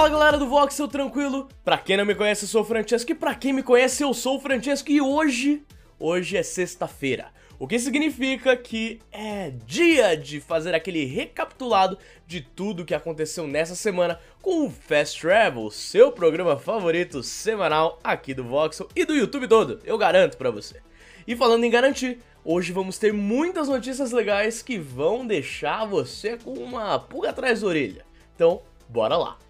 Fala galera do Voxel, tranquilo? Pra quem não me conhece, eu sou o Francesco e pra quem me conhece, eu sou o Francesco e hoje, hoje é sexta-feira. O que significa que é dia de fazer aquele recapitulado de tudo que aconteceu nessa semana com o Fast Travel, seu programa favorito semanal aqui do Voxel e do YouTube todo, eu garanto pra você. E falando em garantir, hoje vamos ter muitas notícias legais que vão deixar você com uma pulga atrás da orelha. Então, bora lá!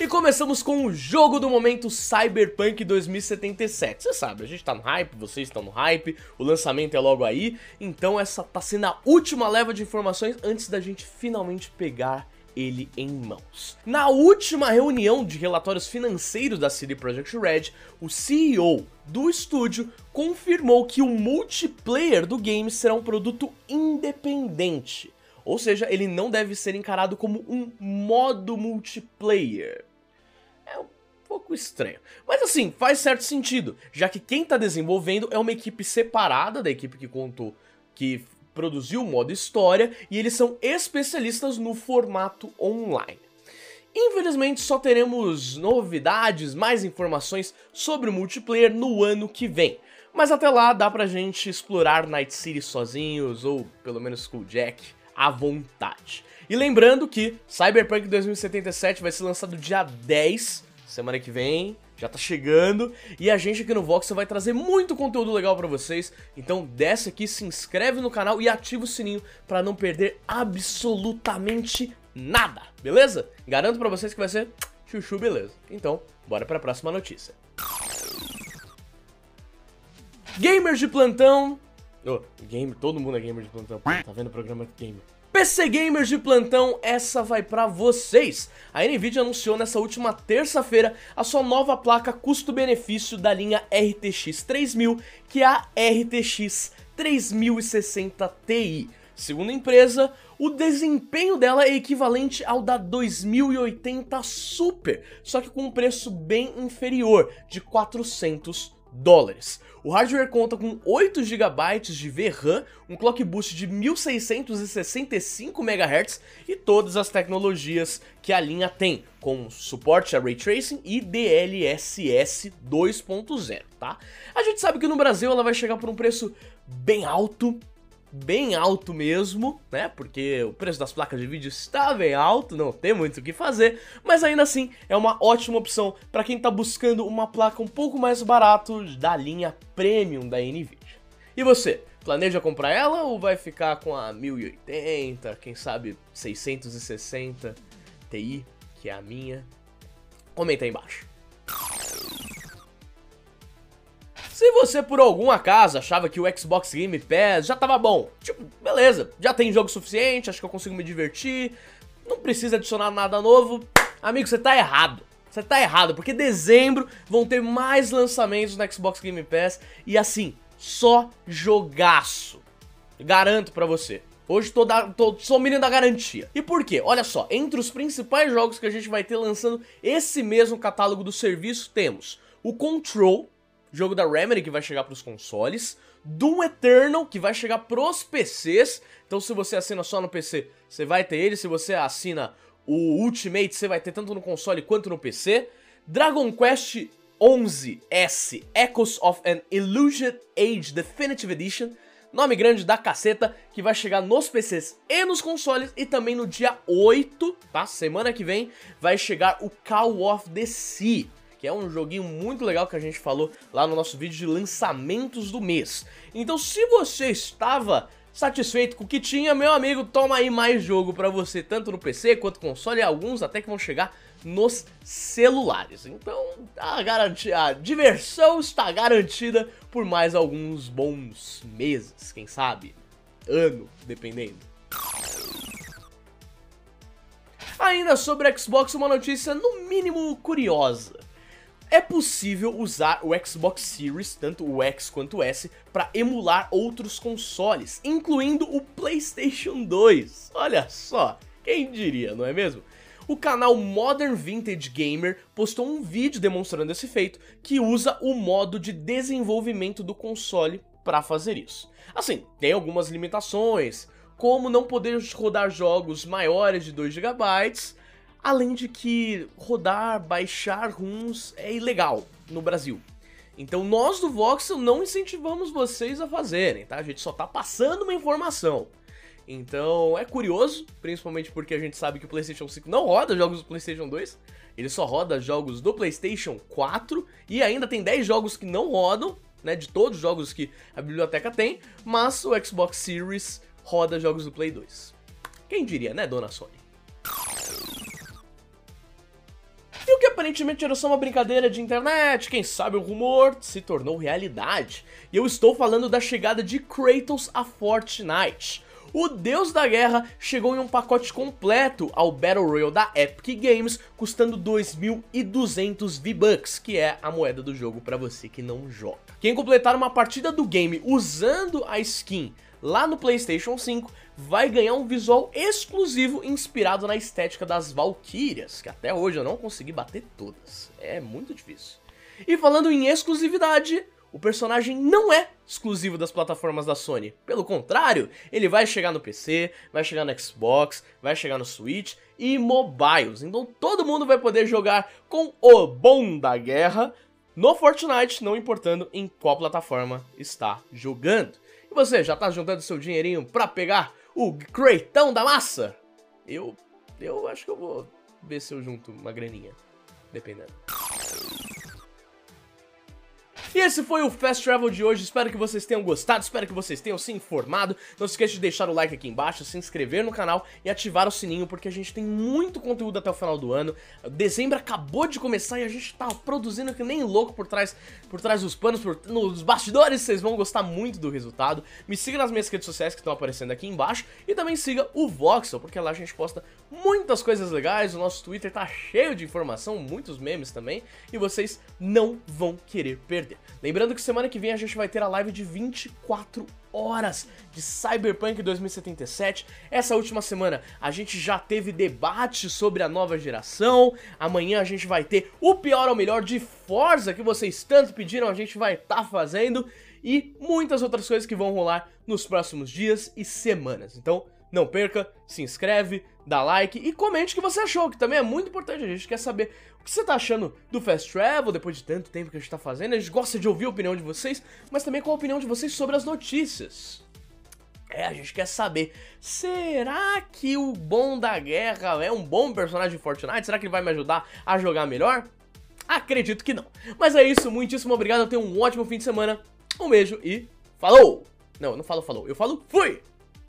E começamos com o jogo do momento Cyberpunk 2077. Você sabe, a gente tá no hype, vocês estão no hype, o lançamento é logo aí, então essa tá sendo a última leva de informações antes da gente finalmente pegar ele em mãos. Na última reunião de relatórios financeiros da CD Projekt Red, o CEO do estúdio confirmou que o multiplayer do game será um produto independente. Ou seja, ele não deve ser encarado como um modo multiplayer. É um pouco estranho. Mas assim, faz certo sentido, já que quem está desenvolvendo é uma equipe separada da equipe que contou que produziu o modo história e eles são especialistas no formato online. Infelizmente só teremos novidades, mais informações sobre o multiplayer no ano que vem. Mas até lá dá pra gente explorar Night City sozinhos, ou pelo menos com o Jack, à vontade. E lembrando que Cyberpunk 2077 vai ser lançado dia 10, semana que vem, já tá chegando, e a gente aqui no Vox vai trazer muito conteúdo legal pra vocês, então desce aqui, se inscreve no canal e ativa o sininho pra não perder absolutamente nada, beleza? Garanto pra vocês que vai ser chuchu beleza. Então, bora pra próxima notícia. Gamers de plantão Oh, todo mundo é gamer de plantão. Tá vendo o programa gamer. PC Gamers de plantão, essa vai pra vocês! A NVIDIA anunciou nessa última terça-feira a sua nova placa custo-benefício da linha RTX 3000, que é a RTX 3060 Ti. Segundo a empresa, o desempenho dela é equivalente ao da 2080 Super, só que com um preço bem inferior, de 400 dólares. O hardware conta com 8 GB de VRAM, um clock boost de 1665 MHz e todas as tecnologias que a linha tem, com suporte a Ray Tracing e DLSS 2.0, tá? A gente sabe que no Brasil ela vai chegar por um preço bem alto, bem alto mesmo, né? Porque o preço das placas de vídeo está bem alto, não tem muito o que fazer, mas ainda assim é uma ótima opção para quem está buscando uma placa um pouco mais barato da linha Premium da Nvidia. E você, planeja comprar ela ou vai ficar com a 1080, quem sabe 660 Ti, que é a minha? Comenta aí embaixo. Se você por algum acaso achava que o Xbox Game Pass já tava bom, tipo, beleza, já tem jogo suficiente, acho que eu consigo me divertir, não precisa adicionar nada novo, amigo, você tá errado. Você tá errado, porque dezembro vão ter mais lançamentos no Xbox Game Pass e assim, só jogaço. Garanto pra você. Hoje tô, da, tô sou menino da garantia. E por quê? Olha só, entre os principais jogos que a gente vai ter lançando esse mesmo catálogo do serviço, temos o Control, jogo da Remedy que vai chegar para os consoles, Doom Eternal que vai chegar pros PCs. Então se você assina só no PC, você vai ter ele. Se você assina o Ultimate, você vai ter tanto no console quanto no PC. Dragon Quest 11S Echoes of an Illusion Age Definitive Edition. Nome grande da caceta, que vai chegar nos PCs e nos consoles, e também no dia 8, tá? Semana que vem, vai chegar o Call of the Sea, que é um joguinho muito legal que a gente falou lá no nosso vídeo de lançamentos do mês. Então se você estava satisfeito com o que tinha, meu amigo, toma aí mais jogo pra você, tanto no PC quanto console, e alguns até que vão chegar nos celulares. Então a, garantia, a diversão está garantida por mais alguns bons meses, quem sabe, ano, dependendo. Ainda sobre Xbox, uma notícia no mínimo curiosa. É possível usar o Xbox Series, tanto o X quanto o S, para emular outros consoles, incluindo o PlayStation 2. Olha só, quem diria, não é mesmo? O canal Modern Vintage Gamer postou um vídeo demonstrando esse feito, que usa o modo de desenvolvimento do console para fazer isso. Assim, tem algumas limitações, como não poder rodar jogos maiores de 2 GB, além de que rodar, baixar ROMs é ilegal no Brasil. Então nós do Voxel não incentivamos vocês a fazerem, tá? A gente só tá passando uma informação. Então é curioso, principalmente porque a gente sabe que o PlayStation 5 não roda jogos do PlayStation 2, ele só roda jogos do PlayStation 4 e ainda tem 10 jogos que não rodam, né, de todos os jogos que a biblioteca tem, mas o Xbox Series roda jogos do Play 2. Quem diria, né, dona Sony? Aparentemente era só uma brincadeira de internet, quem sabe o rumor, se tornou realidade. E eu estou falando da chegada de Kratos a Fortnite o Deus da Guerra chegou em um pacote completo ao Battle Royale da Epic Games, custando 2.200 V-Bucks, que é a moeda do jogo para você que não joga. Quem completar uma partida do game usando a skin lá no PlayStation 5 vai ganhar um visual exclusivo inspirado na estética das Valkyrias, que até hoje eu não consegui bater todas. É muito difícil. E falando em exclusividade, o personagem não é exclusivo das plataformas da Sony. Pelo contrário, ele vai chegar no PC, vai chegar no Xbox, vai chegar no Switch e mobiles. Então todo mundo vai poder jogar com o bom da guerra no Fortnite, não importando em qual plataforma está jogando. E você, já tá juntando seu dinheirinho pra pegar o creitão da massa? Eu, eu acho que eu vou ver se eu junto uma graninha, dependendo. E esse foi o Fast Travel de hoje, espero que vocês tenham gostado, espero que vocês tenham se informado. Não se esqueça de deixar o like aqui embaixo, se inscrever no canal e ativar o sininho, porque a gente tem muito conteúdo até o final do ano. Dezembro acabou de começar e a gente tá produzindo que nem louco por trás, por trás dos panos, por, nos bastidores, vocês vão gostar muito do resultado. Me siga nas minhas redes sociais que estão aparecendo aqui embaixo e também siga o Voxel, porque lá a gente posta muitas coisas legais, o nosso Twitter tá cheio de informação, muitos memes também, e vocês não vão querer perder. Lembrando que semana que vem a gente vai ter a live de 24 horas de Cyberpunk 2077. Essa última semana a gente já teve debate sobre a nova geração. Amanhã a gente vai ter o pior ou melhor de Forza que vocês tanto pediram, a gente vai estar tá fazendo e muitas outras coisas que vão rolar nos próximos dias e semanas. Então, não perca, se inscreve, dá like e comente o que você achou, que também é muito importante. A gente quer saber o que você tá achando do Fast Travel depois de tanto tempo que a gente tá fazendo. A gente gosta de ouvir a opinião de vocês, mas também qual a opinião de vocês sobre as notícias. É, a gente quer saber, será que o bom da guerra é um bom personagem de Fortnite? Será que ele vai me ajudar a jogar melhor? Acredito que não. Mas é isso, muitíssimo obrigado, tenha um ótimo fim de semana, um beijo e falou! Não, eu não falo falou, eu falo fui!